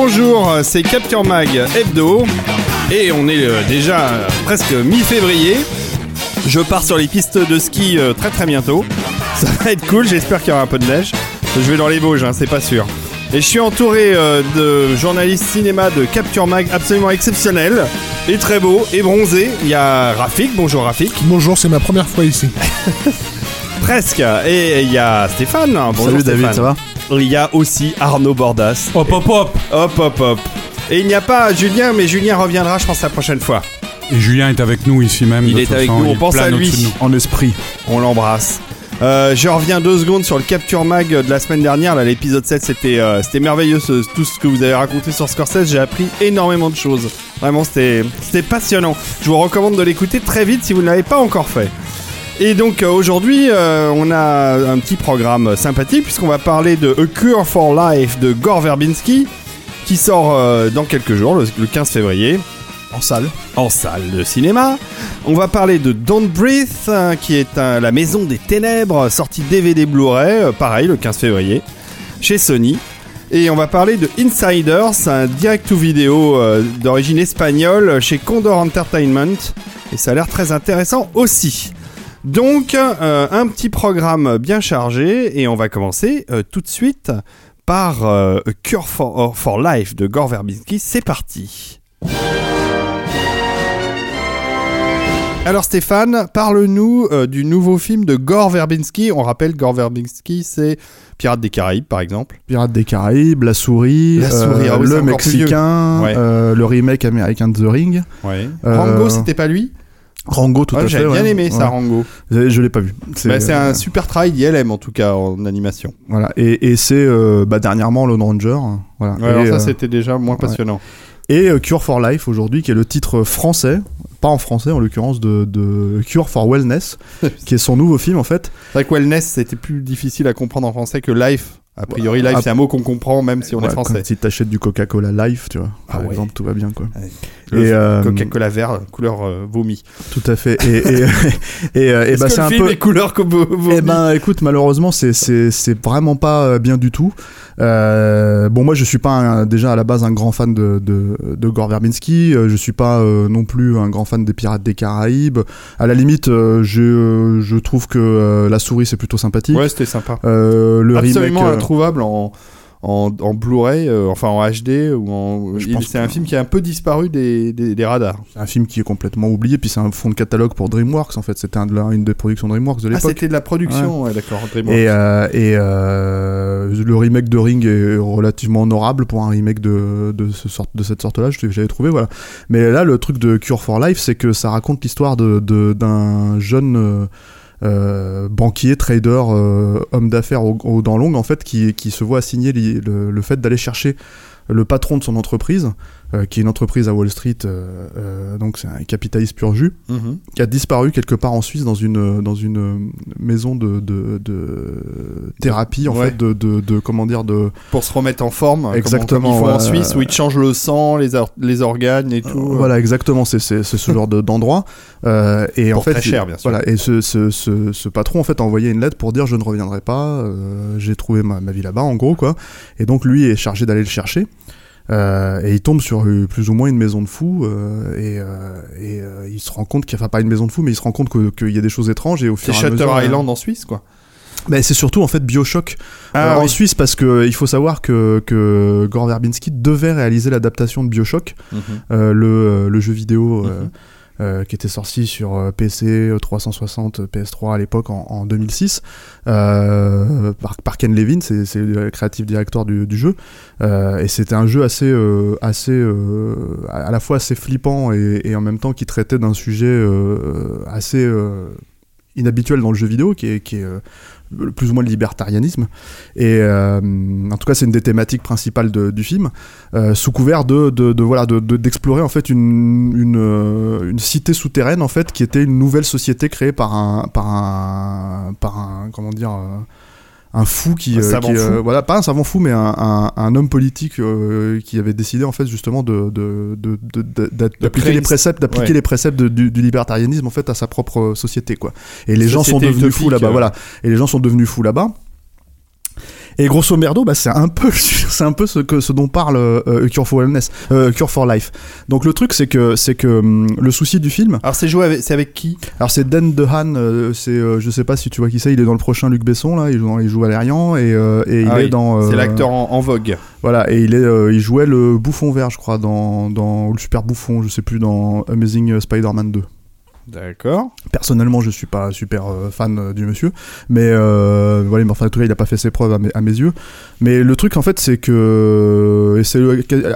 bonjour, c'est Capture Mag Hebdo. Et on est euh, déjà presque mi-février. Je pars sur les pistes de ski euh, très très bientôt. Ça va être cool, j'espère qu'il y aura un peu de neige. Je vais dans les Vosges, hein, c'est pas sûr. Et je suis entouré euh, de journalistes cinéma de Capture Mag absolument exceptionnels. Et très beaux, et bronzés. Il y a Rafik, bonjour Rafik. Bonjour, c'est ma première fois ici. Presque. Et il y a Stéphane. Bonjour Salut David, Stéphane. ça va? Il y a aussi Arnaud Bordas. Hop hop hop Hop hop hop. Et il n'y a pas Julien, mais Julien reviendra, je pense, la prochaine fois. Et Julien est avec nous ici même. Il est avec façon, nous, on pense à lui. En esprit. On l'embrasse. Euh, je reviens deux secondes sur le Capture Mag de la semaine dernière. Là, l'épisode 7, c'était euh, c'était merveilleux ce- tout ce que vous avez raconté sur Scorsese. J'ai appris énormément de choses. Vraiment, c'était c'était passionnant. Je vous recommande de l'écouter très vite si vous ne l'avez pas encore fait. Et donc euh, aujourd'hui, euh, on a un petit programme sympathique puisqu'on va parler de A Cure for Life de Gore Verbinski qui sort euh, dans quelques jours, le, le 15 février En salle. en salle de cinéma. On va parler de Don't Breathe, hein, qui est un- la maison des ténèbres, sortie DVD Blu-ray, euh, pareil, le 15 février, chez Sony. Et on va parler de Insiders, un direct-to-vidéo euh, d'origine espagnole chez Condor Entertainment. Et ça a l'air très intéressant aussi. Donc, euh, un petit programme bien chargé, et on va commencer euh, tout de suite par euh, A Cure for, for Life de Gore Verbinski. C'est parti. Alors Stéphane, parle-nous euh, du nouveau film de Gore Verbinski. On rappelle, Gore Verbinski, c'est Pirates des Caraïbes, par exemple. Pirates des Caraïbes, La Souris, La Souris, euh, ah oui, le. Mexicain, Ouais. euh, le remake américain de The Ring. Ouais. Rango, c'était pas lui? Rango, tout Ouais, à fait. J'avais bien ouais. aimé ça, Ouais. Rango. Je, l'ai pas vu. Bah, C'est euh, un super travail d'ILM, en tout cas, en animation. Voilà. Et, et c'est euh, bah, dernièrement Lone Ranger. Voilà. Ouais, alors et, ça, euh, c'était déjà moins passionnant. et euh, Cure for Life aujourd'hui, qui est le titre français, pas en français en l'occurrence, de, de Cure for Wellness, qui est son nouveau film en fait. C'est vrai que Wellness, c'était plus difficile à comprendre en français que Life. A priori, Life, ah, c'est un mot qu'on comprend même si on est français. Si t'achètes du Coca-Cola Life, tu vois, par Ah ouais. exemple, tout va bien quoi. Le Et, euh, Coca-Cola vert, couleur euh, vomi. Tout à fait. Et, et, et, euh, et bah, c'est un film peu. est couleur comme vo- vomi Eh ben, écoute, malheureusement, c'est c'est c'est vraiment pas euh, bien du tout. Euh, bon, moi, je suis pas un- déjà à la base un grand fan de de, de Gore Verbinski. Je suis pas non plus un grand fan des Pirates des Caraïbes. À la limite, je je trouve que la souris c'est plutôt sympathique. Ouais, c'était sympa. Le Absolument remake. Introuvable en, en, en Blu-ray, euh, enfin en HD, ou en. C'est un film qui a un peu disparu des, des, des radars. c'est un film qui est complètement oublié, puis c'est un fond de catalogue pour DreamWorks en fait. C'était un de la- une des productions DreamWorks de Ah, l'époque. c'était de la production, ouais, d'accord. Et, euh, et euh, le remake de Ring est relativement honorable pour un remake de, de, ce sorte, de cette sorte-là, je- j'avais trouvé, voilà. Mais là, le truc de Cure for Life, c'est que ça raconte l'histoire de- de- d'un jeune euh, banquier, trader, euh, homme d'affaires aux dents longues, en fait, qui, se voit assigner le fait d'aller chercher le patron de son entreprise, euh, qui est une entreprise à Wall Street, euh, euh, donc c'est un capitaliste pur jus, Mhm. qui a disparu quelque part en Suisse dans une dans une maison de de, de thérapie en Ouais. fait de, de comment dire de Pour se remettre en forme, comme- Exactement, Comme, ils font en. Suisse, où ils changent le sang, les, or- les organes et tout. voilà exactement c'est ce genre de- d'endroit et Pour en fait très cher, bien sûr. voilà et ce, ce, ce, ce patron en fait a envoyé une lettre pour dire je ne reviendrai pas j'ai trouvé ma, ma vie là-bas en gros quoi et donc lui est chargé d'aller le chercher Euh, et il tombe sur plus ou moins une maison de fous euh, et, euh, et il se rend compte qu'il enfin pas une maison de fous mais il se rend compte que- qu'il y a des choses étranges et au C'est fur et à Shutter mesure Island en Suisse, quoi. Ben, c'est surtout en fait Bioshock Ah, en. Suisse parce que il faut savoir que, que Gore Verbinski devait réaliser l'adaptation de Bioshock, Mhm. le, le jeu vidéo Mhm. Euh, qui était sorti sur PC, euh, 360, PS3 à l'époque en, en 2006 euh, par, Ken Levin, c'est le creative director du, jeu, Euh, et c'était un jeu assez, assez à la fois assez flippant et, en même temps qui traitait d'un sujet assez inhabituel dans le jeu vidéo, qui est, plus ou moins le libertarianisme. Et euh, en tout cas, c'est une des thématiques principales du film, euh, sous couvert de, de, voilà de- de- d'explorer en fait une, euh, une cité souterraine en fait qui était une nouvelle société créée par un par un par un comment dire un fou qui, euh, qui, fou. voilà pas un savant fou mais un, un, un homme politique euh, qui avait décidé en fait justement de de- de- de- de- d'a- d'appliquer les préceptes d'appliquer ouais. les préceptes de- du, du libertarianisme en fait à sa propre société quoi et les gens sont devenus fous là-bas euh. voilà et les gens sont devenus fous là-bas et grosso merdo, bah, c'est un peu, c'est un peu ce que, ce dont parle euh, Cure for Wellness, euh, Cure for Life. Donc le truc, c'est que, c'est que hum, le souci du film, Alors c'est joué avec, c'est avec qui? Alors c'est Dan DeHaan, euh, c'est, euh, je sais pas si tu vois qui c'est, il est dans le prochain Luc Besson là, il joue, dans- il joue Valérian et, euh, et il Ah est oui, dans. euh, C'est l'acteur en, en vogue. Voilà, et il est, euh, il jouait le bouffon vert, je crois, dans, dans ou le super bouffon, je sais plus, dans Amazing Spider-Man 2. D'accord. Personnellement, je suis pas super euh, fan euh, du monsieur, mais euh, voilà, mais enfin, en tout cas, il a pas fait ses preuves à mes, à mes yeux. Mais le truc, en fait, c'est que et c'est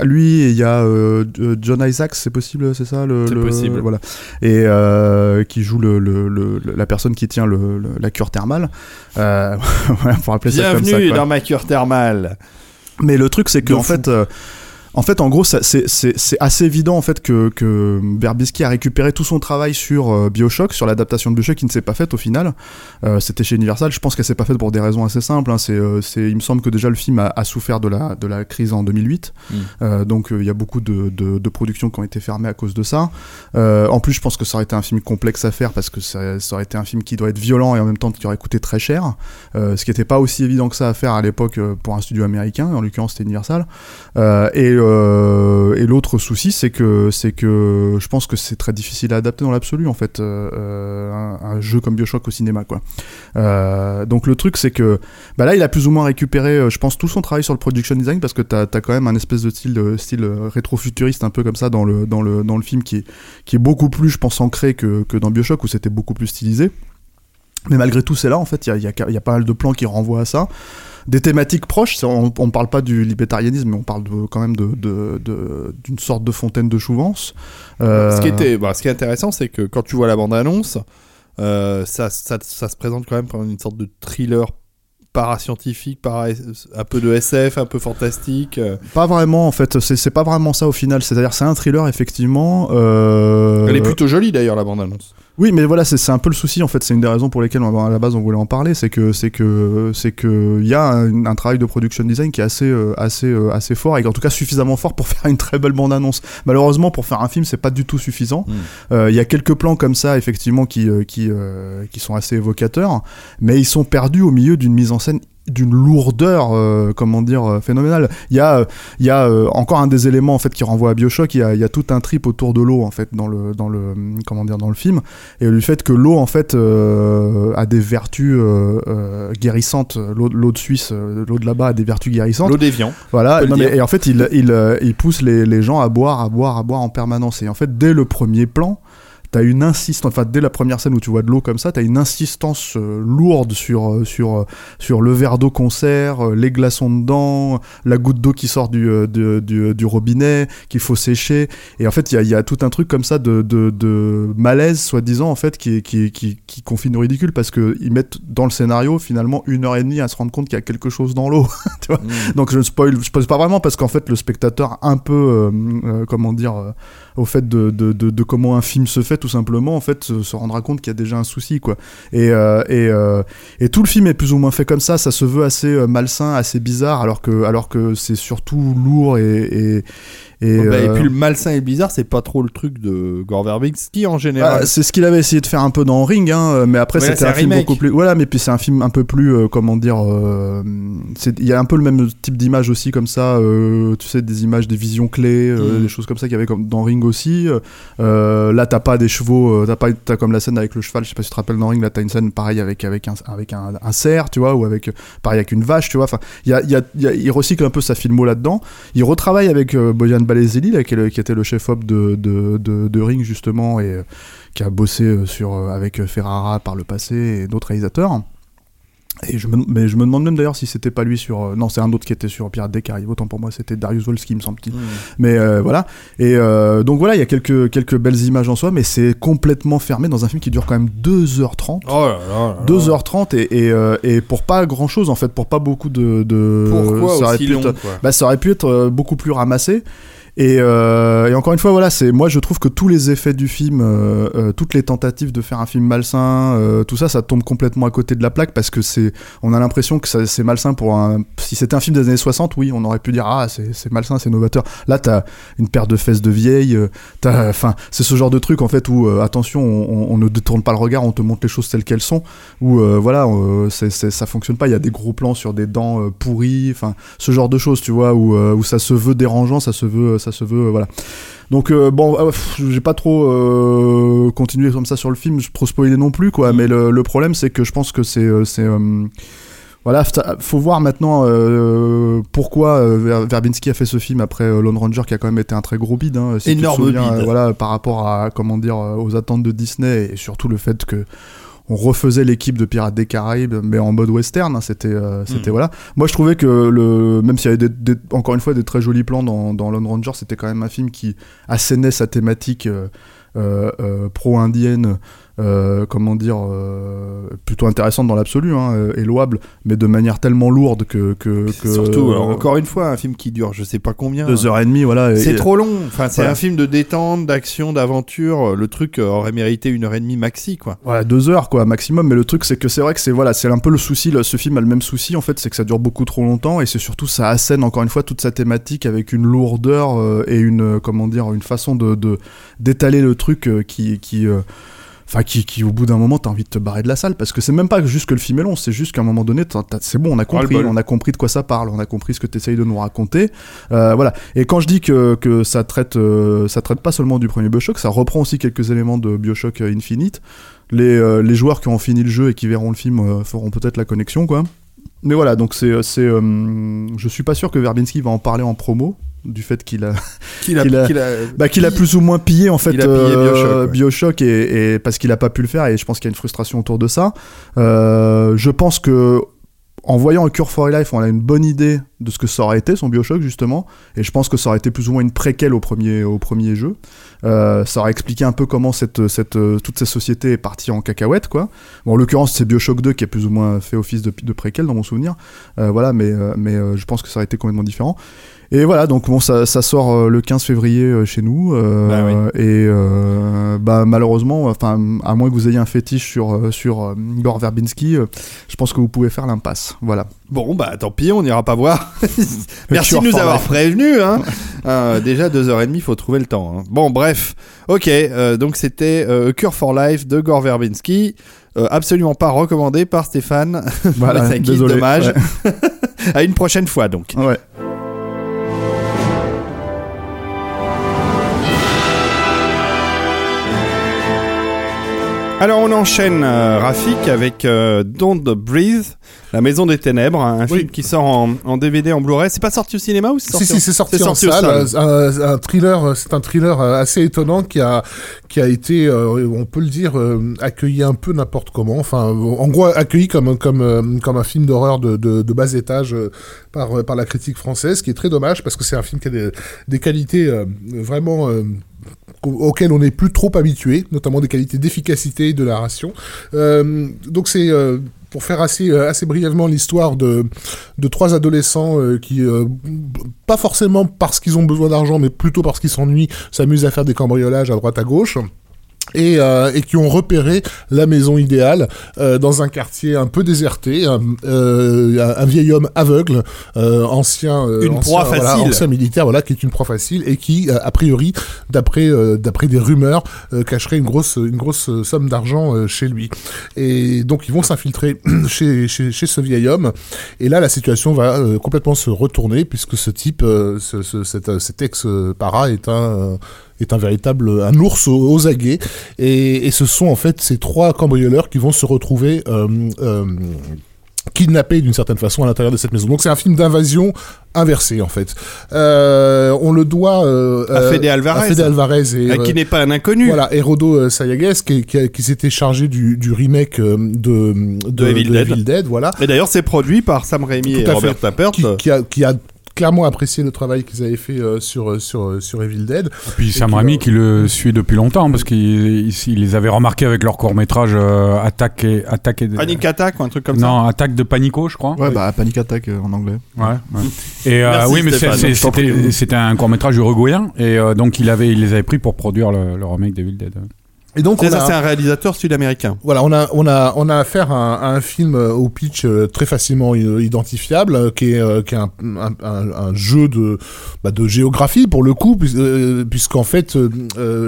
lui, et il y a euh, John Isaacs, c'est possible, c'est ça, le, C'est le- possible. voilà, et euh, qui joue le, le- la personne qui tient le, le- la cure thermale. Euh, voilà, pour rappeler ça comme ça. Bienvenue quoi. dans ma cure thermale. Mais le truc, c'est que en fou. fait, euh, en fait, en gros, c'est assez évident en fait que, que Verbinski a récupéré tout son travail sur euh, Bioshock, sur l'adaptation de Bioshock, qui ne s'est pas faite au final. Euh, C'était chez Universal. Je pense qu'elle s'est pas faite pour des raisons assez simples. hein. C'est, euh, c'est, il me semble que déjà le film a, a souffert de la de la crise en 2008. Mm. Euh, donc il y a beaucoup de, de, de productions qui ont été fermées à cause de ça. En plus, je pense que ça aurait été un film complexe à faire parce que ça, ça aurait été un film qui doit être violent et en même temps qui aurait coûté très cher. Ce qui n'était pas aussi évident que ça à faire à l'époque pour un studio américain. En l'occurrence, c'était Universal. Et euh, et l'autre souci, c'est que c'est que je pense que c'est très difficile à adapter dans l'absolu en fait euh, un, jeu comme Bioshock au cinéma quoi. Euh, donc le truc c'est que bah là il a plus ou moins récupéré, je pense tout son travail sur le production design parce que t'as as quand même un espèce de style rétro-futuriste un peu comme ça dans le film qui est beaucoup plus je pense ancré que dans Bioshock où c'était beaucoup plus stylisé. Mais malgré tout, c'est là, en fait, il y a pas mal de plans qui renvoient à ça. Des thématiques proches, on ne parle pas du libertarianisme, mais on parle de, quand même d'une de, de, d'une sorte de fontaine de. Euh, Ce, qui était, bah, ce qui est intéressant, c'est que quand tu vois la bande-annonce, euh, ça, ça, ça se présente quand même comme une sorte de thriller parascientifique, para un peu de SF, un peu fantastique. euh. Pas vraiment, en fait, c'est c'est pas vraiment ça au final. C'est-à-dire, c'est un thriller, effectivement. euh, Elle est plutôt jolie d'ailleurs, la bande-annonce. Oui, mais voilà, c'est un peu le souci en fait. C'est une des raisons pour lesquelles on- à la base on voulait en parler, c'est que c'est que c'est que il y a un, un travail de production design qui est assez euh, assez euh, assez fort et en tout cas suffisamment fort pour faire une très belle bande annonce. Malheureusement, pour faire un film, c'est pas du tout suffisant. Mm. Euh, Il y a quelques plans comme ça effectivement qui euh, qui qui sont assez évocateurs, mais ils sont perdus au milieu d'une mise en scène d'une lourdeur euh, comment dire euh, phénoménale. Il y a euh, il y a encore un des éléments en fait qui renvoie à Bioshock. Il y a, il y a tout un trip autour de l'eau en fait dans le dans le comment dire dans le film. Et du fait que l'eau en fait a des vertus guérissantes. L'eau l'eau de Suisse l'eau de là-bas a des vertus guérissantes. L'eau déviant. voilà, le non, mais, et en fait, il, il, il pousse les, les gens à boire, à boire, à boire en permanence. Et en fait, dès le premier plan, t'as une insistance, enfin, dès la première scène où tu vois de l'eau comme ça, t'as une insistance euh, lourde sur, euh, sur, euh, sur le verre d'eau qu'on sert, les glaçons dedans, la goutte d'eau qui sort du, du, du, du robinet, qu'il faut sécher. Et en fait, il y a, y a tout un truc comme ça de, de, de malaise, soi-disant, en fait, qui, qui, qui, qui confine au ridicule parce qu'ils mettent dans le scénario, finalement, une heure et demie à se rendre compte qu'il y a quelque chose dans l'eau. Mm. Donc je ne spoil, je spoil pas vraiment parce qu'en fait le spectateur un peu, euh, euh, comment dire, au fait de, de, de, comment un film se fait tout simplement, en fait se, rendra compte qu'il y a déjà un souci quoi. Et, euh, et, euh, et tout le film est plus ou moins fait comme ça, ça se veut assez euh, malsain, assez bizarre, alors que, alors que c'est surtout lourd et Et, Bah, et euh, puis le malsain et bizarre, c'est pas trop le truc de Gore Verbinski en général. bah, c'est ce qu'il avait essayé de faire un peu dans Ring, hein, mais après Mais là, c'était c'est un film remake. beaucoup plus. Voilà, mais puis c'est un film un peu plus, euh, comment dire, euh, il y a un peu le même type d'image aussi comme ça, euh, tu sais, des images, des visions clés, euh, Mm. des choses comme ça qu'il y avait comme dans Ring aussi. Euh, là, t'as pas des chevaux, euh, t'as pas, t'as comme la scène avec le cheval. Je sais pas si tu te rappelles dans Ring, là t'as une scène pareil avec avec un avec un, un cerf, tu vois, ou avec pareil avec une vache, tu vois. Enfin, il y a, il y a- il y a- il recycle un peu sa filmo là-dedans. Il retravaille avec euh, Bojan Balezeli, là, qui, était le chef-op de, de, de, de Ring, justement, et euh, qui a bossé euh, sur, euh, avec Ferrara par le passé et d'autres réalisateurs. Et je me, mais je me demande même d'ailleurs si c'était pas lui sur. euh, non, c'est un autre qui était sur Pirates des Caraïbes. Autant pour moi, c'était Darius Wolski, me semble-t-il. Mais euh, voilà. Et euh, donc voilà, il y a quelques, quelques belles images en soi, mais c'est complètement fermé dans un film qui dure quand même 2h30. Oh là là là là. 2h30 et, et, et pour pas grand chose en fait, pour pas beaucoup de. de Pourquoi ça aurait aussi pu long être- bah, ça aurait pu être beaucoup plus ramassé. Et, euh, et encore une fois, voilà, moi je trouve que tous les effets du film, euh, euh, toutes les tentatives de faire un film malsain, tout ça, ça tombe complètement à côté de la plaque parce que c'est, on a l'impression que c'est malsain pour un. Si c'était un film des années 60, oui, on aurait pu dire ah c'est malsain, c'est novateur. Là, t'as une paire de fesses de vieille, t'as, enfin, c'est ce genre de truc en fait où attention, on, ne détourne pas le regard, on te montre les choses telles qu'elles sont. Où voilà, c'est, c'est- ça fonctionne pas. Il y a des gros plans sur des dents pourries, enfin, ce genre de choses, tu vois, où ça se veut dérangeant, ça se veut, ça se veut, euh, voilà. Donc euh, bon, euh, j'ai pas trop euh, continué comme ça sur le film, je trop spoiler non plus, quoi. Mm. Mais le, le problème, c'est que je pense que c'est, euh, c'est, voilà, faut voir maintenant euh, pourquoi euh, Ver- Verbinski a fait ce film après euh, Lone Ranger, qui a quand même été un très gros bide. Hein, si tu te Énorme souviens, bide. euh, voilà, par rapport à comment dire aux attentes de Disney et surtout le fait que on refaisait l'équipe de Pirates des Caraïbes, mais en mode western. hein, c'était, euh, c'était Mm. voilà. Moi, je trouvais que le, même s'il y avait des, des- encore une fois des très jolis plans dans, dans Lone Ranger, c'était quand même un film qui assénait sa thématique euh, euh, pro-indienne. Euh, comment dire, euh, plutôt intéressante dans l'absolu hein, euh, et louable, mais de manière tellement lourde que. que, que Surtout, euh, encore une fois, un film qui dure je sais pas combien. deux heures et demie, voilà. C'est trop long. Enfin, c'est un film de détente, d'action, d'aventure. Le truc aurait mérité une heure et demie maxi, quoi. Voilà, deux heures quoi, maximum. Mais le truc, c'est que c'est vrai que c'est voilà, c'est un peu le souci. ce film a le même souci en fait, c'est que ça dure beaucoup trop longtemps et c'est surtout ça assène encore une fois toute sa thématique avec une lourdeur et une comment dire, une façon de d'étaler le truc qui qui Enfin, qui, qui, au bout d'un moment, t'as envie de te barrer de la salle parce que c'est même pas juste que le film est long, c'est juste qu'à un moment donné, c'est bon, on a compris, on a compris de quoi ça parle, on a compris ce que t'essayes de nous raconter. Euh, voilà. Et quand je dis que, que ça traite, euh, ça traite pas seulement du premier Bioshock, ça reprend aussi quelques éléments de Bioshock euh, Infinite. Les, euh, les joueurs qui ont fini le jeu et qui verront le film feront peut-être la connexion, quoi. Mais voilà, donc c'est, c'est, je suis pas sûr que Verbinski va en parler en promo du fait qu'il a, Qu'il a, Qu'il a- bah, qu'il a plus ou moins pillé en fait euh, Bioshock, et, et parce qu'il a pas pu le faire et je pense qu'il y a une frustration autour de ça. Euh, je pense que en voyant A Cure for Life, on a une bonne idée de ce que ça aurait été son Bioshock justement, et je pense que ça aurait été plus ou moins une préquelle au premier au premier jeu. Euh, ça aurait expliqué un peu comment cette cette toute cette société est partie en cacahuète quoi. Bon, en l'occurrence, c'est Bioshock 2 qui a plus ou moins fait office de, de préquelle dans mon souvenir. Voilà, mais mais je pense que ça aurait été complètement différent. Et voilà, donc bon, ça, ça sort euh, le 15 février euh, chez nous. euh, Bah oui. Et bah, malheureusement, enfin, à moins que vous ayez un fétiche sur, sur Gore Verbinski, je pense que vous pouvez faire l'impasse. Voilà. Bon, bah tant pis, on n'ira pas voir. Merci de nous for avoir prévenus. Hein. Euh, déjà deux heures et demie, faut trouver le temps. hein. Bon, bref. Ok, euh, donc c'était euh, Cure for Life de Gore Verbinski. Absolument pas recommandé par Stéphane. Voilà, C'est désolé. dommage. Ouais. à une prochaine fois donc. Ouais. Alors on enchaîne euh, Rafik avec euh, Don't Breathe, La Maison des Ténèbres, un Oui. film qui sort en, en DVD en Blu-ray. C'est pas sorti au cinéma ou c'est Si, sorti si, c'est sorti, en sorti salle. salles. Un, un thriller, euh, c'est un thriller euh, assez étonnant qui a, qui a été, euh, on peut le dire, euh, accueilli un peu n'importe comment. Enfin, en gros, accueilli comme, comme, euh, comme un film d'horreur de, de, de bas étage euh, par, euh, par la critique française, ce qui est très dommage parce que c'est un film qui a des, des qualités euh, vraiment. Auxquelles on n'est plus trop habitué, notamment des qualités d'efficacité de narration. Euh, donc c'est euh, pour faire assez, euh, assez brièvement l'histoire de, de trois adolescents qui, pas forcément parce qu'ils ont besoin d'argent, mais plutôt parce qu'ils s'ennuient, s'amusent à faire des cambriolages à droite à gauche. Et, euh, et qui ont repéré la maison idéale euh, dans un quartier un peu déserté, un, euh, un vieil homme aveugle, euh, ancien, euh, Une ancien, proie voilà, facile. ancien militaire, voilà, qui est une proie facile et qui, euh, a priori, d'après euh, d'après des rumeurs, euh, cacherait une grosse une grosse somme d'argent chez lui. Et donc ils vont s'infiltrer chez, chez chez ce vieil homme. Et là, la situation va euh, complètement se retourner puisque ce type, euh, ce, ce- cet, cet ex para est un euh, est un véritable un ours aux, aguets et, et ce sont en fait ces trois cambrioleurs qui vont se retrouver euh, euh, kidnappés d'une certaine façon à l'intérieur de cette maison. Donc c'est un film d'invasion inversé en fait. Euh, on le doit euh, À Fede Alvarez. à Fede Alvarez et Euh, qui n'est pas un inconnu. voilà, Herodo Sayagues qui, qui, s'était chargé du, du remake euh, de, de, Evil Dead. Dead, voilà, Et d'ailleurs, c'est produit par Sam Raimi et Robert. Tappert. qui, qui a, qui a clairement apprécié le travail qu'ils avaient fait euh, sur, sur, sur Evil Dead. Puis Sam qui Raimi va- qui le suit depuis longtemps parce qu'il il- il les avait remarqués avec leur court métrage Attaque et Attaque et Panic Attack ou un truc comme ça. non Attaque de Panico je crois. Ouais, bah Panic Attack euh, en anglais. Ouais. ouais. Et euh, Merci, oui, mais c'était c'était un court métrage uruguayen et euh, donc il avait il les avait pris pour produire le, le remake d'Evil Dead. Et donc C'est ça, un réalisateur sud-américain. Voilà, on a, on a, on a affaire à, un- à un film euh, au pitch euh, très facilement identifiable, euh, qui est, qui est un, un, un- jeu de, bah, de géographie pour le coup, puis- puisqu'en fait, euh,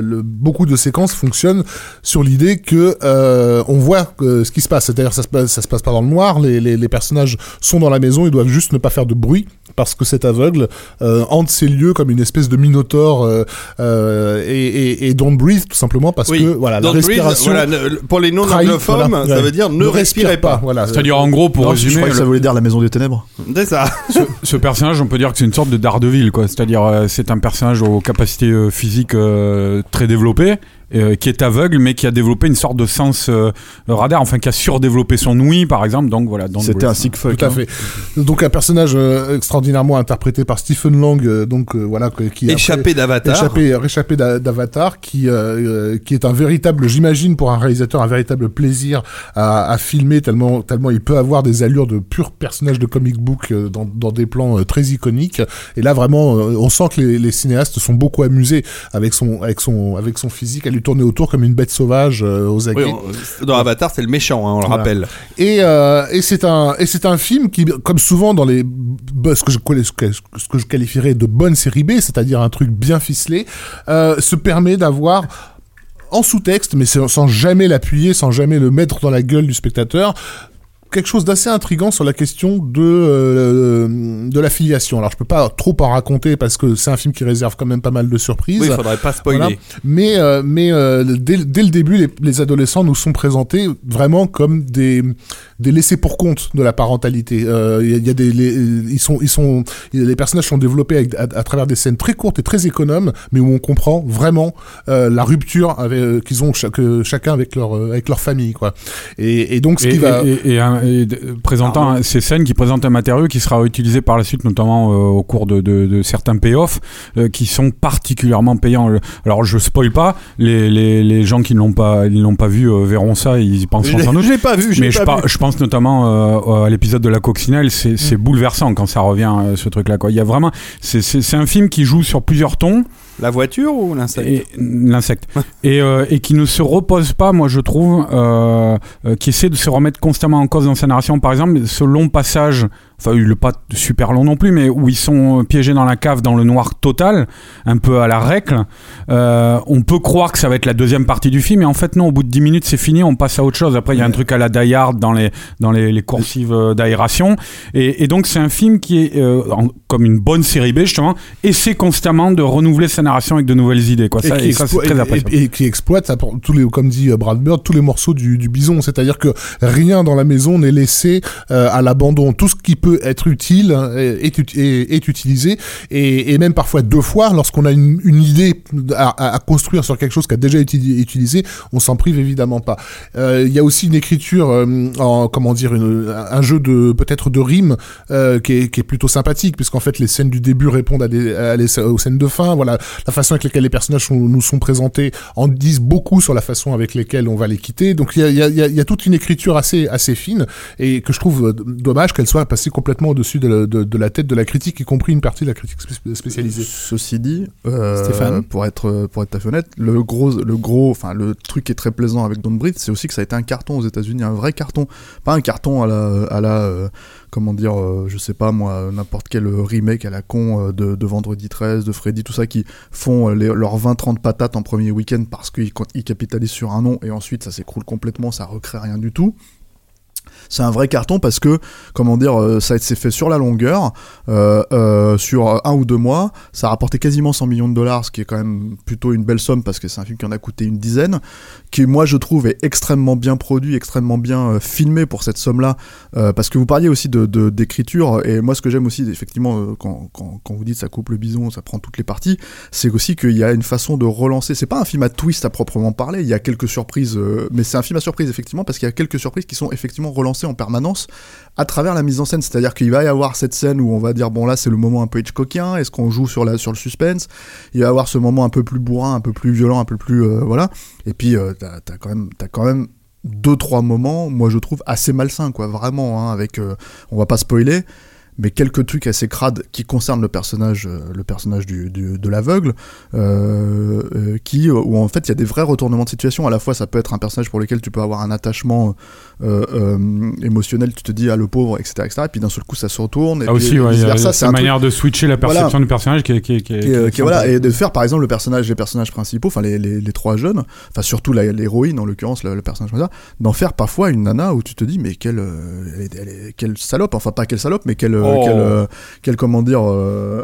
le- beaucoup de séquences fonctionnent sur l'idée que euh, on voit ce qui se passe. C'est-à-dire, ça se passe, ça se passe pas dans le noir. Les, les, les personnages sont dans la maison, ils doivent juste ne pas faire de bruit parce que cet aveugle euh, hante ces lieux comme une espèce de minotaure euh, euh, et, et, et don't breathe tout simplement parce Oui. que voilà la breathe, respiration voilà, ne- pour les trahit, non-anglophones, voilà. ça Ouais. veut dire ne, respirez pas. Voilà. C'est-à-dire en gros pour Non, je résumer crois que ça voulait dire la maison des ténèbres. C'est ça. ce, ce personnage, on peut dire que c'est une sorte de Daredevil, quoi. C'est-à-dire, euh, c'est un personnage aux capacités euh, physiques euh, très développées, euh, qui est aveugle, mais qui a développé une sorte de sens euh, radar, enfin, qui a surdéveloppé son ouïe, par exemple. Donc voilà. C'était un sick fuck. Tout à hein. fait. Donc un personnage euh, extraordinairement interprété par Stephen Lang, euh, donc euh, voilà qui Échappé d'Avatar. échappé, réchappé d'a- d'Avatar, qui euh, euh, qui est un véritable, j'imagine pour un réalisateur, un véritable plaisir à, à filmer tellement tellement il peut avoir des allures de pur personnage de comic book euh, dans, dans des plans euh, très iconiques. Et là vraiment, euh, on sent que les, les cinéastes sont beaucoup amusés avec son avec son avec son physique tourner autour comme une bête sauvage euh, aux aguets. Oui, on- dans Avatar, c'est le méchant, hein, on le Voilà. rappelle. Et, euh, et c'est un et c'est un film qui, comme souvent dans les ce que je ce que, je qualifierais de bonne série B, c'est-à-dire un truc bien ficelé, euh, se permet d'avoir en sous-texte, mais sans jamais l'appuyer, sans jamais le mettre dans la gueule du spectateur, quelque chose d'assez intrigant sur la question de euh, de la filiation. Alors je peux pas trop en raconter parce que c'est un film qui réserve quand même pas mal de surprises. Oui, il faudrait pas spoiler. Voilà. Mais, euh, mais euh, dès, dès le début, les, les adolescents nous sont présentés vraiment comme des, des laissés pour compte de la parentalité. Euh, Il y, a- il y a des, les, ils sont, ils sont, les personnages sont développés avec- à, à travers des scènes très courtes et très économes, mais où on comprend vraiment euh, la rupture avec- qu'ils ont chaque, chacun avec leur, avec leur famille, quoi. Et, et donc ce Et, qui va, et- et- et un- et de- présentant ces scènes qui présentent un matériau qui sera utilisé par la suite, notamment euh, au cours de, de- de certains payoffs, euh, qui sont particulièrement payants. Alors je spoil pas, les, les, les gens qui ne l'ont pas, ils l'ont pas vu euh, verront ça, ils y Je penseront sans doute. je l'ai pas vu, je Mais je, pas par- vu. je pense notamment euh, à l'épisode de la coccinelle, c'est c'est bouleversant quand ça revient euh, ce truc-là. quoi. Il y a vraiment, c'est- c'est c'est un film qui joue sur plusieurs tons La voiture ou l'insecte? L'insecte et, euh, et qui ne se repose pas, moi je trouve, euh, euh, qui essaie de se remettre constamment en cause dans sa narration. Par exemple, ce long passage, enfin est pas super long non plus, mais où ils sont piégés dans la cave dans le noir total, un peu à la règle. Euh, on peut croire que ça va être la deuxième partie du film, et en fait non. Au bout de 10 minutes, c'est fini, on passe à autre chose. Après, il y a un truc à la Die Hard dans les dans les, les coursives euh, d'aération, et, et donc c'est un film qui est euh, en- comme une bonne série B justement, essaie constamment de renouveler sa narration avec de nouvelles idées. Quoi. Ça, et, qui et ça, très et- qui exploite, ça, tous les, comme dit euh, Brad Bird, tous les morceaux du, du bison. C'est-à-dire que rien dans la maison n'est laissé euh, à l'abandon. Tout ce qui peut être utile euh, est, ut- est, est utilisé, et, même parfois deux fois, lorsqu'on a une, idée à, construire sur quelque chose qui a déjà été utilisé, on s'en prive évidemment pas. Euh, Il y a aussi une écriture, euh, en, comment dire, un jeu de peut-être de rimes euh, qui, est, plutôt sympathique, puisqu'en fait les scènes du début répondent à des, les- aux scènes de fin. Voilà, la façon avec laquelle les personnages nous sont présentés en disent beaucoup sur la façon avec laquelle on va les quitter. Donc il y a, y a- toute une écriture assez assez fine et que je trouve euh, dommage qu'elle soit passée complètement au-dessus de, la- de- de la tête de la critique, y compris une partie de la critique spé- spécialisée. Ceci dit, euh, Stéphane pour être pour être fait honnête, le gros le gros enfin le truc qui est très plaisant avec Don't Breathe, c'est aussi que ça a été un carton aux États-Unis, un vrai carton, pas un carton à la à la euh, comment dire, euh, je sais pas moi, n'importe quel remake à la con euh, de, de Vendredi 13, de Freddy, tout ça qui font euh, les- leurs 20-30 patates en premier week-end parce qu'ils ils capitalisent sur un nom et ensuite ça s'écroule complètement, ça recrée rien du tout. C'est un vrai carton parce que, comment dire, euh, ça s'est fait sur la longueur, euh, euh, sur un ou deux mois. Ça a rapporté quasiment 100 millions de dollars, ce qui est quand même plutôt une belle somme parce que c'est un film qui en a coûté une dizaine, qui moi je trouve est extrêmement bien produit, extrêmement bien filmé pour cette somme-là. Parce que vous parliez aussi de d'écriture et moi ce que j'aime aussi effectivement quand, quand, quand vous dites ça coupe le bison, ça prend toutes les parties, c'est aussi qu'il y a une façon de relancer. C'est pas un film à twist à proprement parler. Il y a quelques surprises, mais c'est un film à surprise effectivement parce qu'il y a quelques surprises qui sont effectivement relancées en permanence à travers la mise en scène. C'est-à-dire qu'il va y avoir cette scène où on va dire bon là c'est le moment un peu Hitchcockien. Est-ce qu'on joue sur la sur le suspense? Il va y avoir ce moment un peu plus bourrin, un peu plus violent, un peu plus euh, voilà. Et puis euh, t'as as quand même t'as quand même deux trois moments, moi je trouve assez malsains quoi, vraiment. Hein, avec euh, on va pas spoiler mais quelques trucs assez crades qui concernent le personnage, euh, le personnage du, du- de l'aveugle, euh, euh, qui où en fait il y a des vrais retournements de situation. À la fois, ça peut être un personnage pour lequel tu peux avoir un attachement euh, euh, émotionnel, tu te dis ah le pauvre, etc., etc. Et puis d'un seul coup ça se retourne. Et Ah aussi, ouais, c'est un truc manière de switcher la Voilà. perception du personnage qui est, qui qui est- voilà, et de faire par exemple le personnage, les personnages principaux, enfin les, les, les trois jeunes, enfin surtout l'héroïne en l'occurrence, le, le personnage comme ça, d'en faire parfois une nana où tu te dis mais quelle, elle elle quelle salope, enfin pas quelle salope, mais quelle, Oh. quelle, euh, quelle comment dire, euh,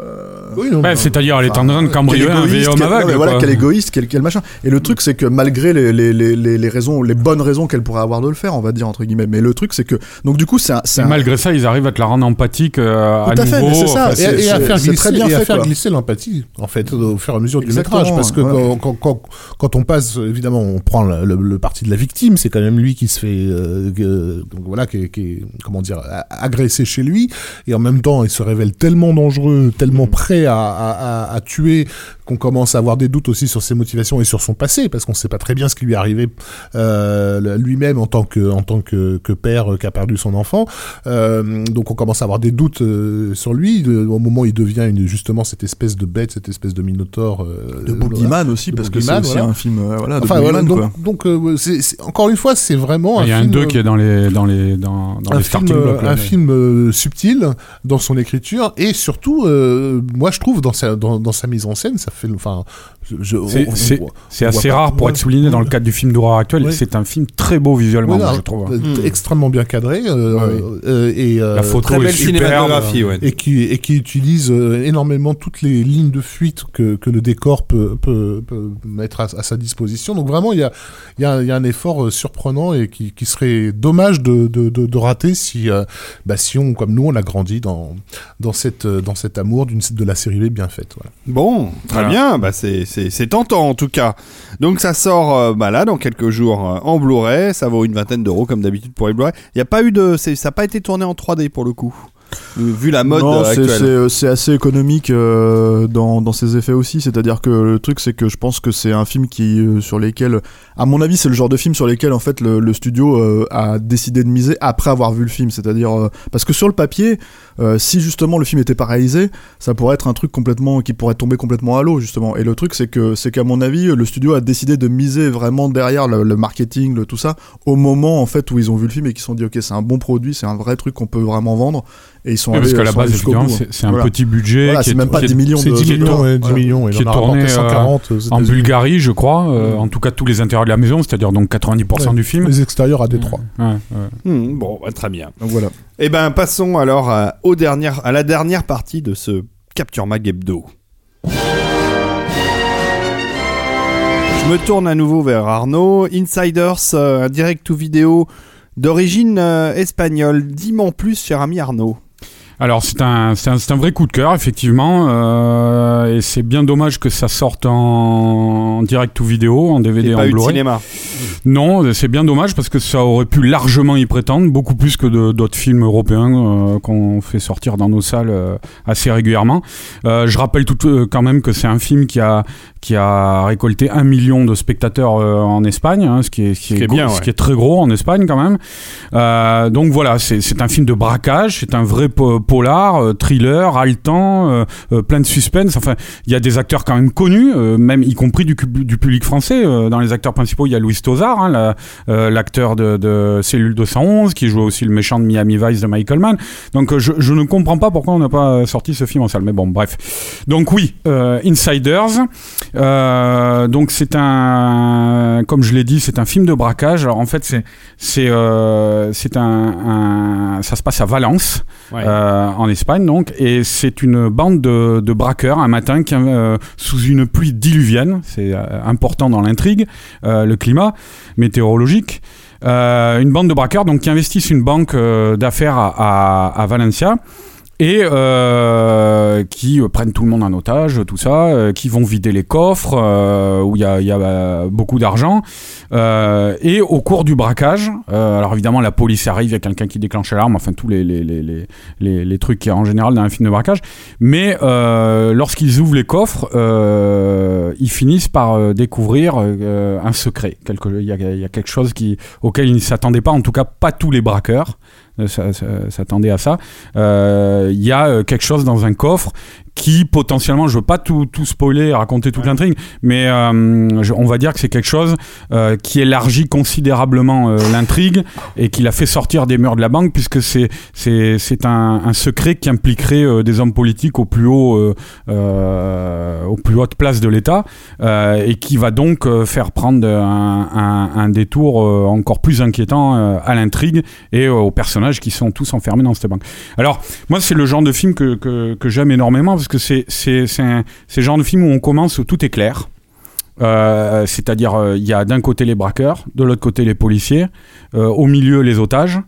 Oui, non. c'est-à-dire, elle est en train de quel cambrioler un vieil homme quel- aveugle. mais voilà, quel égoïste, quel, quel machin. Et le truc, c'est que malgré les, les, les, les, raisons, les bonnes raisons qu'elle pourrait avoir de le faire, on va dire entre guillemets, mais le truc, c'est que donc du coup, c'est un, malgré ça, ils arrivent à te la rendre empathique euh, à Tout à fait, nouveau. mais c'est ça, Enfin, et, à faire glisser, très bien et à fait, faire quoi. glisser l'empathie en fait au fur et à mesure du métrage parce que ouais. quand, quand, quand, quand on passe évidemment on prend le, le- le parti de la victime c'est quand même lui qui se fait euh, donc voilà qui, est- qui comment dire agressé chez lui et en même temps il se révèle tellement dangereux tellement prêt à, à, à- à tuer qu'on commence à avoir des doutes aussi sur ses motivations et sur son passé parce qu'on sait pas très bien ce qui lui est arrivé euh, lui-même en tant que en tant que, que père euh, qui a perdu son enfant euh, donc on commence à avoir des doutes euh, sur lui de- au moment où il devient une, justement cette espèce de bête cette espèce de minotaure euh, de voilà. Boogeyman aussi, de parce que c'est aussi voilà. un film, euh, voilà, de Enfin, voilà, Boogeyman, donc, donc encore une fois, c'est vraiment Il y a un film, 2 qui est dans les, dans les, dans, dans un les film, starting blocks. là, un mais- film euh, subtil dans son écriture et surtout, euh, moi je trouve dans sa, dans, dans sa mise en scène, ça fait, enfin, C'est- assez pas- rare pour ouais. être souligné dans le cadre du film d'horreur actuel. Ouais. C'est un film très beau visuellement, Voilà, moi, je trouve. euh, Hmm. extrêmement bien cadré euh, Ouais. euh, et euh, La photo Très est belle superbe. cinématographie, ouais. et qui et qui utilise euh, énormément toutes les lignes de fuite que, que le décor peut, peut, peut mettre à, à sa disposition. Donc vraiment, il y a, il y a, il y a un effort euh, surprenant et qui, qui serait dommage de, de, de, de rater si, euh, bah, si on, comme nous, on a grandi dans, dans, cette, euh, dans cet amour d'une, de la série B bien faite. Voilà. Bon, très Voilà. bien, bah c'est, c'est, c'est tentant en tout cas. Donc ça sort euh, bah là dans quelques jours euh, en Blu-ray, ça vaut une vingtaine d'euros comme d'habitude pour les Blu-ray. Il y a pas eu de, c'est, ça n'a pas été tourné en 3D pour le coup, Euh, vu la mode Non, euh, c'est- actuelle. c'est euh, c'est assez économique euh, dans, dans ses effets aussi. C'est-à-dire que le truc, c'est que je pense que c'est un film qui, euh, sur lesquels, à mon avis, c'est le genre de film sur lesquels en fait le, le studio euh, a décidé de miser après avoir vu le film. C'est-à-dire euh, parce que sur le papier, euh, si justement le film était pas réalisé, ça pourrait être un truc complètement qui pourrait tomber complètement à l'eau justement. Et le truc, c'est que c'est qu'à mon avis, le studio a décidé de miser vraiment derrière le, le marketing, le tout ça, au moment en fait où ils ont vu le film et qu'ils se sont dit ok, c'est un bon produit, c'est un vrai truc qu'on peut vraiment vendre. Et ils sont Oui, allés, parce qu'à la sont base, c'est un Voilà. petit budget. Voilà, qui c'est est- même pas qui est- 10 millions C'est de 10 qui est millions, tourné. ouais, 10 Voilà. millions, et Qui est tourné, euh, 140 aux En. Bulgarie, je crois, euh, en tout cas tous les intérieurs de la maison, c'est-à-dire donc 90% Ouais. du film. Les extérieurs à Détroit. Ouais, ouais. Hmm, bon, bah, très bien. Donc voilà. Eh ben passons alors à, aux dernières, à la dernière partie de ce Capture Mag Hebdo. Je me tourne à nouveau vers Arnaud. Insiders, euh, un direct ou vidéo d'origine euh, espagnole. Dis-moi en plus, cher ami Arnaud. Alors c'est un, c'est un, un vrai coup de cœur effectivement euh, et c'est bien dommage que ça sorte en, direct ou vidéo, en DVD, Et en Blu-ray. cinéma. Non, c'est bien dommage parce que ça aurait pu largement y prétendre, beaucoup plus que d'autres films européens euh, qu'on fait sortir dans nos salles euh, assez régulièrement. Je rappelle tout quand même que c'est un film qui a qui a récolté un million de spectateurs en Espagne, hein, ce qui est, ce qui est qui est gros- bien, ce ouais. qui est très gros en Espagne quand même. Donc voilà, c'est c'est un film de braquage, c'est un vrai po- polar, euh, thriller, haletant, euh, euh, plein de suspense. Enfin, il y a des acteurs quand même connus, même y compris du, public français. Dans les acteurs principaux, il y a Louis Tozar, hein, la- l'acteur de, Cellule 211, qui joue aussi le méchant de Miami Vice de Michael Mann. Donc je, ne comprends pas pourquoi on n'a pas sorti ce film en salle. Mais bon, bref. Donc oui, Insiders. Donc c'est un, comme je l'ai dit, c'est un film de braquage. Alors en fait, c'est c'est un- ça se passe à Valence, Euh, en Espagne donc, et c'est une bande de, de braqueurs un matin qui, euh, sous une pluie diluvienne. C'est euh, important dans l'intrigue, euh, le climat météorologique. Euh, une bande de braqueurs donc qui investissent une banque d'affaires à, à, à Valencia et euh, qui euh, prennent tout le monde en otage, tout ça, euh, qui vont vider les coffres où il y a, beaucoup d'argent. Et au cours du braquage, alors évidemment la police arrive, il y a quelqu'un qui déclenche l'alarme, enfin tous les, trucs qu'il y a en général dans un film de braquage. Mais lorsqu'ils ouvrent les coffres, ils finissent par découvrir un secret. Il, y a, quelque chose auquel ils ne s'attendaient pas, en tout cas pas tous les braqueurs euh, ça- s'attendaient à ça. Euh, Il y a euh, quelque chose dans un coffre qui potentiellement, je veux pas tout, tout spoiler raconter toute l'intrigue, mais euh, je- on va dire que c'est quelque chose euh, qui élargit considérablement euh, l'intrigue et qui l'a fait sortir des murs de la banque puisque c'est c'est c'est un, un secret qui impliquerait des hommes politiques au plus haut aux plus hautes places de l'État et qui va donc faire prendre un, un- un détour encore plus inquiétant à l'intrigue et aux personnages qui sont tous enfermés dans cette banque. Alors moi c'est le genre de film que, que, que j'aime énormément parce que c'est le genre de film où on commence où tout est clair. Euh, c'est-à-dire euh, il y a d'un côté les braqueurs, de l'autre côté les policiers, euh, au milieu les otages,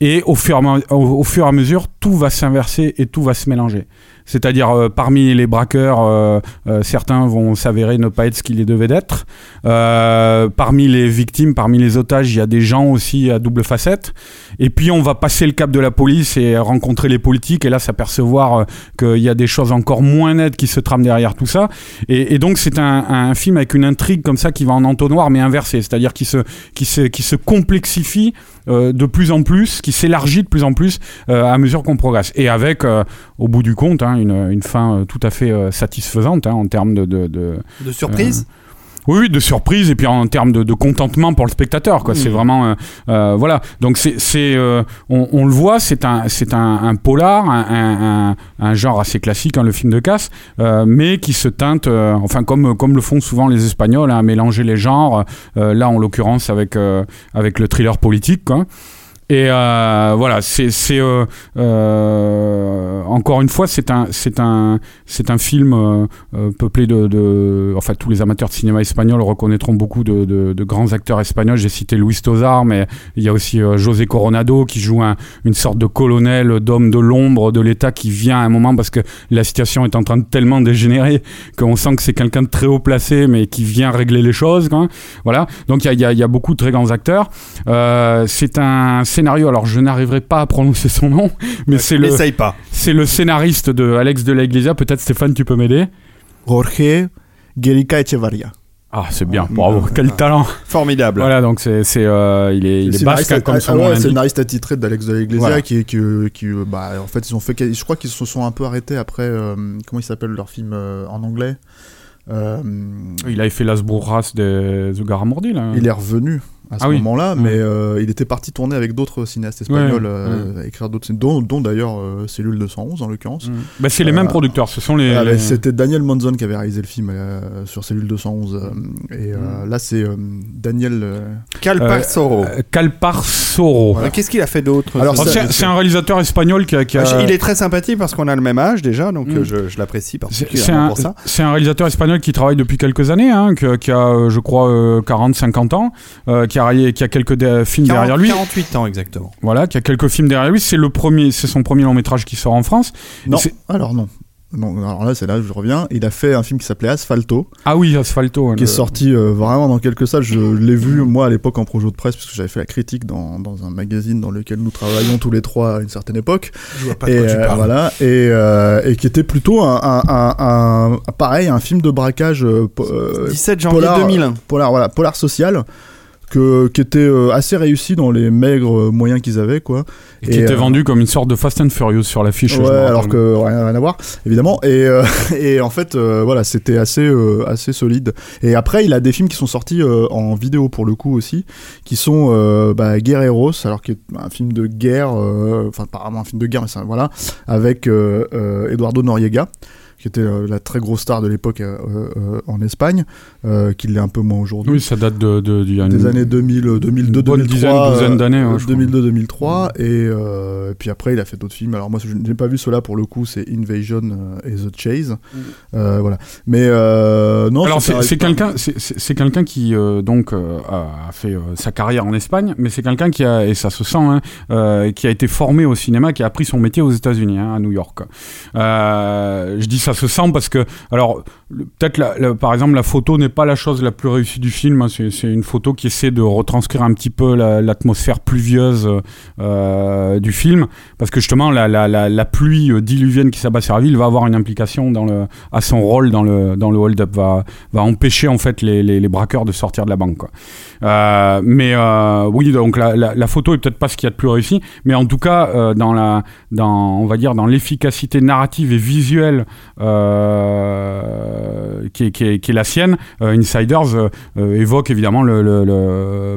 et au fur, au fur et à mesure tout va s'inverser et tout va se mélanger. C'est-à-dire euh, parmi les braqueurs, euh, euh, certains vont s'avérer ne pas être ce qu'ils devaient d'être. Euh, parmi les victimes, parmi les otages, il y a des gens aussi à double facette. Et puis on va passer le cap de la police et rencontrer les politiques et là s'apercevoir qu'il y a des choses encore moins nettes qui se trament derrière tout ça. Et, donc c'est un, film avec une intrigue comme ça qui va en entonnoir mais inversé, c'est-à-dire qui se, qui se, qui se complexifie de plus en plus, qui s'élargit de plus en plus à mesure qu'on progresse. Et avec, au bout du compte, hein, une, une fin euh, tout à fait euh, satisfaisante hein, en termes de, de, de, De surprise oui, oui, de surprise et puis en termes de, de contentement pour le spectateur, quoi. C'est Mhm. vraiment, euh, euh, voilà. Donc c'est, c'est, euh, on, on le voit, c'est un, c'est un, un polar, un, un, genre assez classique, hein, le film de casse, euh, mais qui se teinte, euh, enfin comme, comme le font souvent les Espagnols, hein, à mélanger les genres. euh, là, en l'occurrence, avec, euh, avec le thriller politique, quoi. Et euh, voilà, c'est c'est euh, euh, encore une fois, c'est un c'est un c'est un film euh, euh, peuplé de, de enfin tous les amateurs de cinéma espagnol reconnaîtront beaucoup de, de, de grands acteurs espagnols. J'ai cité Luis Tozar, mais il y a aussi euh, José Coronado qui joue un- une sorte de colonel, d'homme de l'ombre de l'État qui vient à un moment parce que la situation est en train de tellement dégénérer qu'on sent que c'est quelqu'un de très haut placé, mais qui vient régler les choses. Voilà. Donc il y a, il y a- il y a beaucoup de très grands acteurs. Euh, c'est un scénario. Alors je n'arriverai pas à prononcer son nom, mais c'est le N'essaye pas. c'est le scénariste de Alex de la Iglesia. Peut-être Stéphane, tu peux m'aider. Jorge Guerica Echevarria. Ah, c'est bien. Bravo. Quel talent. Formidable. Voilà. Donc c'est c'est euh, il est il est basque comme son nom ah ouais, l'indique. scénariste attitré d'Alex de la Iglesia Voilà. qui, qui, qui, euh, bah, en fait, ils ont fait, je crois qu'ils se sont un peu arrêtés après, euh, comment il s'appelle leur film euh, en anglais Euh, Il avait fait Las Brujas de The Garamordi là. Il est revenu à ce Ah oui. moment-là, mais euh, il était parti tourner avec d'autres cinéastes espagnols, Ouais, euh, écrire d'autres, dont, dont d'ailleurs euh, Cellule 211 en l'occurrence. Mm. Bah, c'est les mêmes producteurs. Ce sont les. Ah, les- C'était Daniel Monzon qui avait réalisé le film sur Cellule 211, euh, et Mm. là c'est Daniel. Euh, Calparsoro. Euh, Calparsoro. Voilà. Qu'est-ce qu'il a fait d'autre Alors, c'est c'est un réalisateur espagnol qui a. qui a- Ah, Il est très sympathique parce qu'on a le même âge déjà, donc Mm. euh, je, je l'apprécie C'est c'est particulièrement un, pour ça. c'est un réalisateur espagnol qui travaille depuis quelques années, hein, qui, qui a, euh, je crois, 40-50 ans, euh, qui a, qui a quelques dé- films 40 derrière lui. 48 ans exactement. Voilà, qui a quelques films derrière lui. C'est le premier, c'est son premier long métrage qui sort en France. Non, alors non. Non, alors là, c'est là où je reviens. Il a fait un film qui s'appelait Asphalto, Ah oui, Asphalto. qui est sorti euh, vraiment dans quelques salles. Je l'ai vu, moi, à l'époque, en projet de presse, parce que j'avais fait la critique dans, dans un magazine dans lequel nous travaillions tous les trois à une certaine époque. Je vois pas de et quoi tu euh, parles. voilà et, euh, et qui était plutôt un, un, un, un- pareil un film de braquage euh, po- euh, 17 janvier polar, 2001. polar voilà polar social que qui était euh, assez réussi dans les maigres euh, moyens qu'ils avaient quoi qui Et, était euh, vendu comme une sorte de Fast and Furious sur l'affiche. Ouais, alors que rien, rien à voir, évidemment. Et, euh, et en fait, euh, voilà, c'était assez, assez solide. Et après, il a des films qui sont sortis en vidéo pour le coup aussi, qui sont bah, Guerreros, alors qui est un film de guerre, enfin apparemment un film de guerre, mais ça, voilà, avec Eduardo Noriega qui était euh, la très grosse star de l'époque euh, euh, en Espagne, euh, qui l'est un peu moins aujourd'hui Oui, ça date de, de, d'il y a des une- années 2000, euh, 2002, une bonne 2003, dizaine, douzaine d'années, crois. 2002, 2003, et, euh, et puis après il a fait d'autres films. Alors moi je n'ai pas vu cela pour le coup, c'est Invasion et The Chase, Euh, voilà. Mais euh, non, Alors c'est, quelqu'un, c'est, quelqu'un qui euh, donc euh, a fait euh, sa carrière en Espagne, mais c'est quelqu'un qui a et ça se sent, hein, euh, qui a été formé au cinéma, qui a appris son métier aux États-Unis, hein, à New York. Euh, je dis ça se sent parce que alors peut-être par exemple la photo n'est pas la chose la plus réussie du film. hein, c'est, une photo qui essaie de retranscrire un petit peu la- l'atmosphère pluvieuse euh, du film, parce que justement la, pluie euh, diluvienne qui s'abat sur la ville va avoir une implication dans le à son rôle dans le dans le hold-up, va va empêcher en fait les, les, braqueurs de sortir de la banque. Euh, mais oui, donc la, photo est peut-être pas ce qu'il y a de plus réussi, mais en tout cas dans la dans on va dire dans l'efficacité narrative et visuelle qui, est, qui, est, la sienne, euh, Insiders euh, euh, évoque évidemment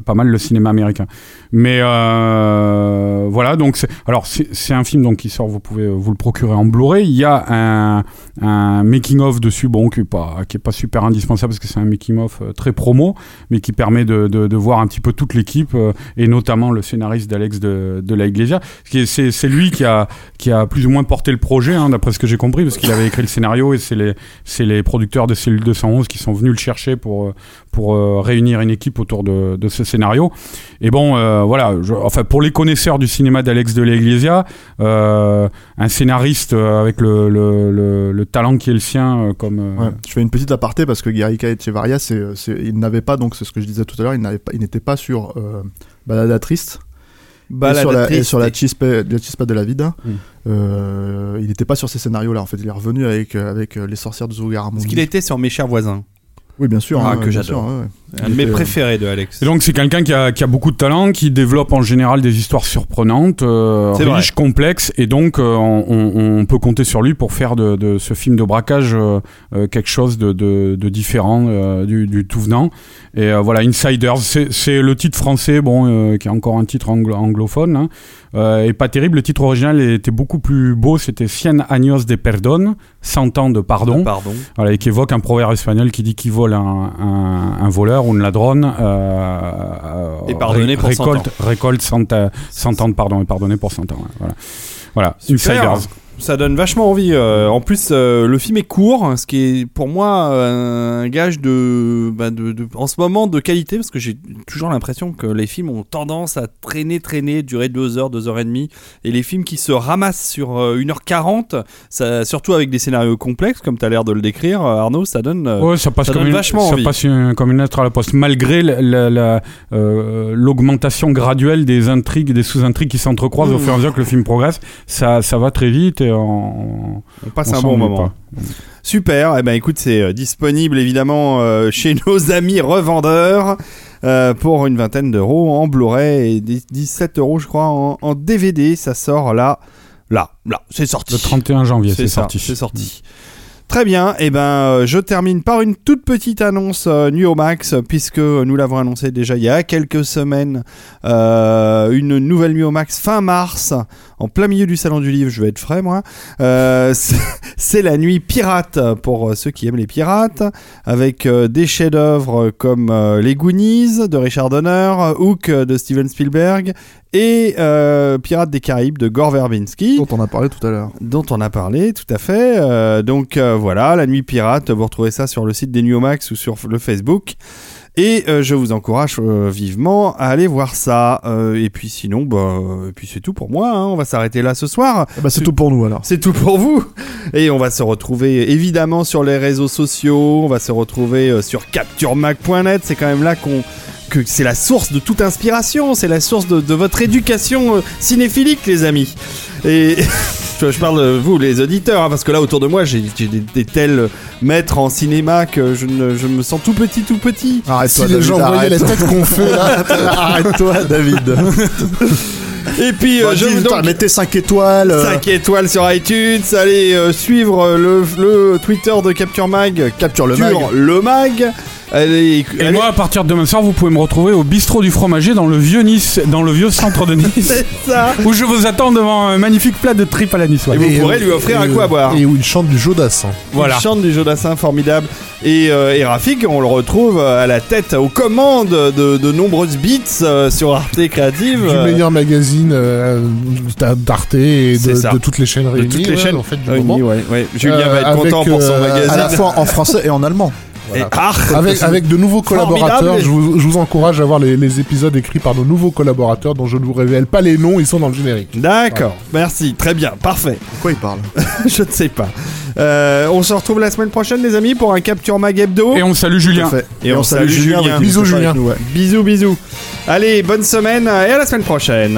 pas mal le cinéma américain. Mais euh, voilà, donc alors c'est, un film donc qui sort, vous pouvez vous le procurer en Blu-ray. Il y a un, making of dessus, qui est pas super indispensable parce que c'est un making of euh, très promo, mais qui permet de, voir un petit peu toute l'équipe euh, et notamment le scénariste d'Alex de, de la Iglesia. C'est, lui qui a qui a plus ou moins porté le projet, hein, d'après ce que j'ai compris, parce qu'il avait écrit le scénario et c'est les les producteurs de Cellule 211 qui sont venus le chercher pour euh, pour euh, réunir une équipe autour de, ce scénario. Et bon, euh, voilà, enfin pour les connaisseurs du cinéma d'Alex de la Iglesia, un scénariste avec le, le, le, le talent qui est le sien, comme je fais une petite aparté parce que Guerrica Echevarria, c'est, c'est, pas, donc c'est ce que je disais tout à l'heure, il, n'avait pas, n'était pas sur Balada Triste, et sur la, et sur la Chispa, la Chispa de la Vida. Mm. Euh, il n'était pas sur ces scénarios-là, en fait, il est revenu avec, euh, avec euh, Les Sorcières de Zougar Parce qu'il était sur Mes chers voisins. Oui, bien sûr. Ah, hein, que j'adore. sûr, ouais, ouais. Un de mes euh, préférés de Alex. Et donc c'est quelqu'un qui a, qui a beaucoup de talent, qui développe en général des histoires surprenantes, euh, riches, complexes, et donc euh, on, peut compter sur lui pour faire de, de ce film de braquage euh, quelque chose de, de, de différent euh, du, du tout venant. Et euh, voilà, Insiders, c'est c'est le titre français, bon, euh, qui est encore un titre anglo- anglophone, hein, euh, et pas terrible. Le titre original était beaucoup plus beau, c'était Cien años de perdón, 100 ans de pardon. Pardon. Voilà, et qui évoque un proverbe espagnol qui dit qui vole un, un, un voleur ou un ladrone euh, euh, Et pardonner pour 100 récolte, récolte 100, euh, 100 ans de pardon et pardonner pour 100 ans. voilà. Voilà. Insiders. Ça donne vachement envie. euh, en plus, euh, le film est court, ce qui est pour moi euh, un gage de, bah, de, de- en ce moment de qualité, parce que j'ai toujours l'impression que les films ont tendance à traîner, traîner, durer 2 heures, 2 heures et demie. Et les films qui se ramassent sur euh, 1h40, ça, surtout avec des scénarios complexes, comme tu as l'air de le décrire, Arnaud, ça donne. Ouais, ça passe, ça comme, donne une, vachement ça envie. passe une- comme une lettre à la poste, malgré la- la- la, euh, l'augmentation graduelle des intrigues, des sous-intrigues qui s'entrecroisent au Mmh. fur et à mesure que le film progresse. Ça, ça va très vite et on, on passe on un bon moment. pas. Super, et ben écoute, c'est euh, disponible évidemment euh, chez nos amis revendeurs euh, pour une vingtaine d'euros en Blu-ray et 10 17 euros je crois en, en DVD. Ça sort là, là, là, c'est sorti. Le 31 janvier, c'est sorti. C'est sorti. Très bien, et ben euh, je termine par une toute petite annonce euh, Max, puisque nous l'avons annoncé déjà il y a quelques semaines, euh, une nouvelle Nuo Max fin mars, en plein milieu du salon du livre, je vais être frais moi. Euh, c'est- la nuit pirate pour ceux qui aiment les pirates, avec des chefs-d'œuvre comme Les Goonies de Richard Donner, Hook de Steven Spielberg et euh, Pirates des Caraïbes de Gore Verbinski dont on a parlé tout à l'heure. dont on a parlé, tout à fait. Euh, donc euh, voilà, la nuit pirate, vous retrouvez ça sur le site des Nuomax ou sur le Facebook. Et je vous encourage vivement à aller voir ça. Et puis sinon, bah, et puis c'est tout pour moi. hein. On va s'arrêter là ce soir. Ah Bah, c'est tout pour nous alors. C'est tout pour vous. Et on va se retrouver évidemment sur les réseaux sociaux. On va se retrouver sur capturemac.net. C'est quand même là qu'on que c'est la source de toute inspiration. C'est la source de, de votre éducation euh, cinéphilique, les amis. Et je, je parle de vous, les auditeurs, hein, parce que là autour de moi, j'ai j'ai des, des tels maîtres en cinéma que je, ne, je me sens tout petit, tout petit. Arrête-toi, Si les David, gens voyaient arrête. les têtes qu'on fait là. Arrête-toi, David. Et puis, euh, je vous donc mettez 5 étoiles. euh, 5 étoiles sur iTunes. Allez euh, suivre euh, le, le Twitter de Capture Mag. Capture le Capture mag. le mag. Allez, Et allez- moi, à partir de demain soir, vous pouvez me retrouver au bistrot du fromager dans le vieux Nice, dans le vieux centre de Nice, c'est ça. où je vous attends devant un magnifique plat de tripes à la niçoise. Et vous pourrez lui offrir un coup à boire. Et où il chante du Jodassin. Voilà. Il chante du Jodassin formidable. Et, euh, et Rafik, on le retrouve euh, à la tête, aux commandes de, de nombreuses beats euh, sur Arte Créative. Du meilleur magazine euh, d'Arte et de, de toutes les chaînes de réunies. toutes les ouais, chaîne. En fait, du Ah, moment. oui, ouais, ouais. Julien Euh, va être avec, content pour son magazine. à la fois en français et en allemand. Et- ah, Avec, avec de nouveaux collaborateurs, je vous, je vous encourage à voir les, les épisodes écrits par nos nouveaux collaborateurs dont je ne vous révèle pas les noms, ils sont dans le générique. D'accord, merci, très bien, parfait. De quoi il parle Je ne sais pas. Euh, on se retrouve la semaine prochaine, les amis, pour un Capture Mag Hebdo. Et on salue Julien. Et on salue Julien. avec Bisous, Julien. avec nous, ouais. Bisous, bisous. Allez, bonne semaine et à la semaine prochaine.